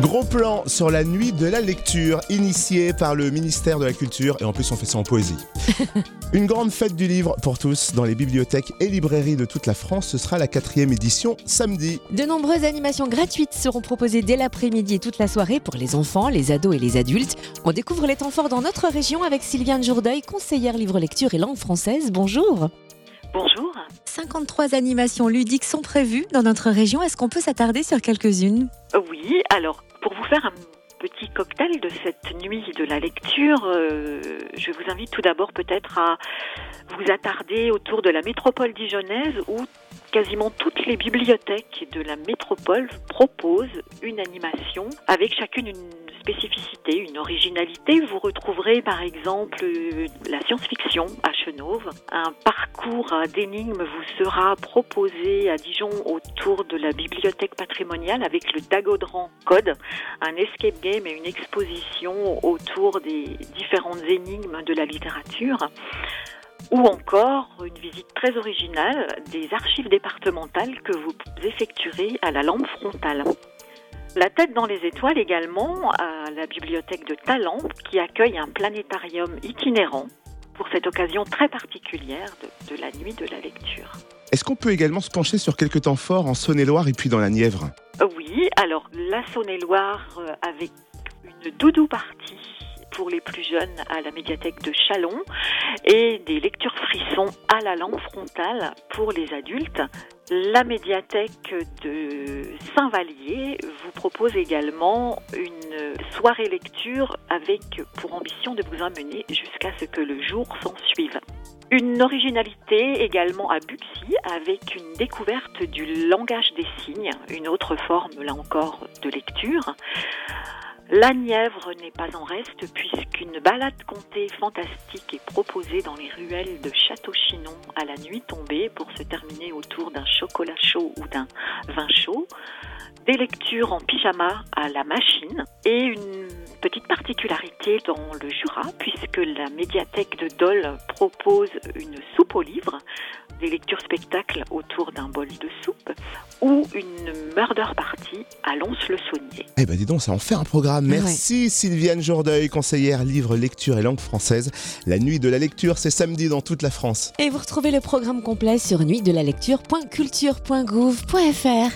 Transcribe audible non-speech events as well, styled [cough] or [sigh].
Gros plan sur la nuit de la lecture, initiée par le ministère de la Culture, et en plus on fait ça en poésie. [laughs] Une grande fête du livre pour tous dans les bibliothèques et librairies de toute la France. Ce sera la quatrième édition samedi. De nombreuses animations gratuites seront proposées dès l'après-midi et toute la soirée pour les enfants, les ados et les adultes. On découvre les temps forts dans notre région avec Sylviane Jourdeuil, conseillère livre-lecture et langue française. Bonjour. Bonjour. 53 animations ludiques sont prévues dans notre région. Est-ce qu'on peut s'attarder sur quelques-unes Oui, alors pour vous faire un petit cocktail de cette nuit de la lecture, euh, je vous invite tout d'abord peut-être à vous attarder autour de la métropole dijonnaise où quasiment toutes les bibliothèques de la métropole proposent une animation avec chacune une spécificité, une originalité. Vous retrouverez par exemple euh, la science-fiction à Chenauve. Un parcours d'énigmes vous sera proposé à Dijon autour de la bibliothèque patrimoniale avec le Dagodran Code, un escape game et une exposition autour des différentes énigmes de la littérature ou encore une visite très originale des archives départementales que vous effectuerez à la lampe frontale. La tête dans les étoiles également à la bibliothèque de Talent qui accueille un planétarium itinérant pour cette occasion très particulière de, de la nuit de la lecture. Est-ce qu'on peut également se pencher sur quelques temps forts en Saône-et-Loire et puis dans la Nièvre? Oui, alors la Saône-et-Loire euh, avec une doudou partie pour les plus jeunes à la médiathèque de Chalon et des lectures frissons à la lampe frontale pour les adultes. La médiathèque de Saint-Vallier vous propose également une soirée lecture avec pour ambition de vous amener jusqu'à ce que le jour s'en suive. Une originalité également à Buxy avec une découverte du langage des signes, une autre forme là encore de lecture. La Nièvre n'est pas en reste puisqu'une balade comptée fantastique est proposée dans les ruelles de Château-Chinon à la nuit tombée pour se terminer autour d'un chocolat chaud ou d'un vin chaud, des lectures en pyjama à la machine et une petite particularité dans le Jura puisque la médiathèque de Dole propose une soupe aux livres, des lectures spectacles autour d'un bol de soupe ou une murder party à Lons-le-Saunier. Eh ben dis donc, ça en fait un programme. Merci Sylviane Jourdeuil, conseillère livre, lecture et langue française. La nuit de la lecture, c'est samedi dans toute la France. Et vous retrouvez le programme complet sur nuitdelalecture.culture.gouv.fr.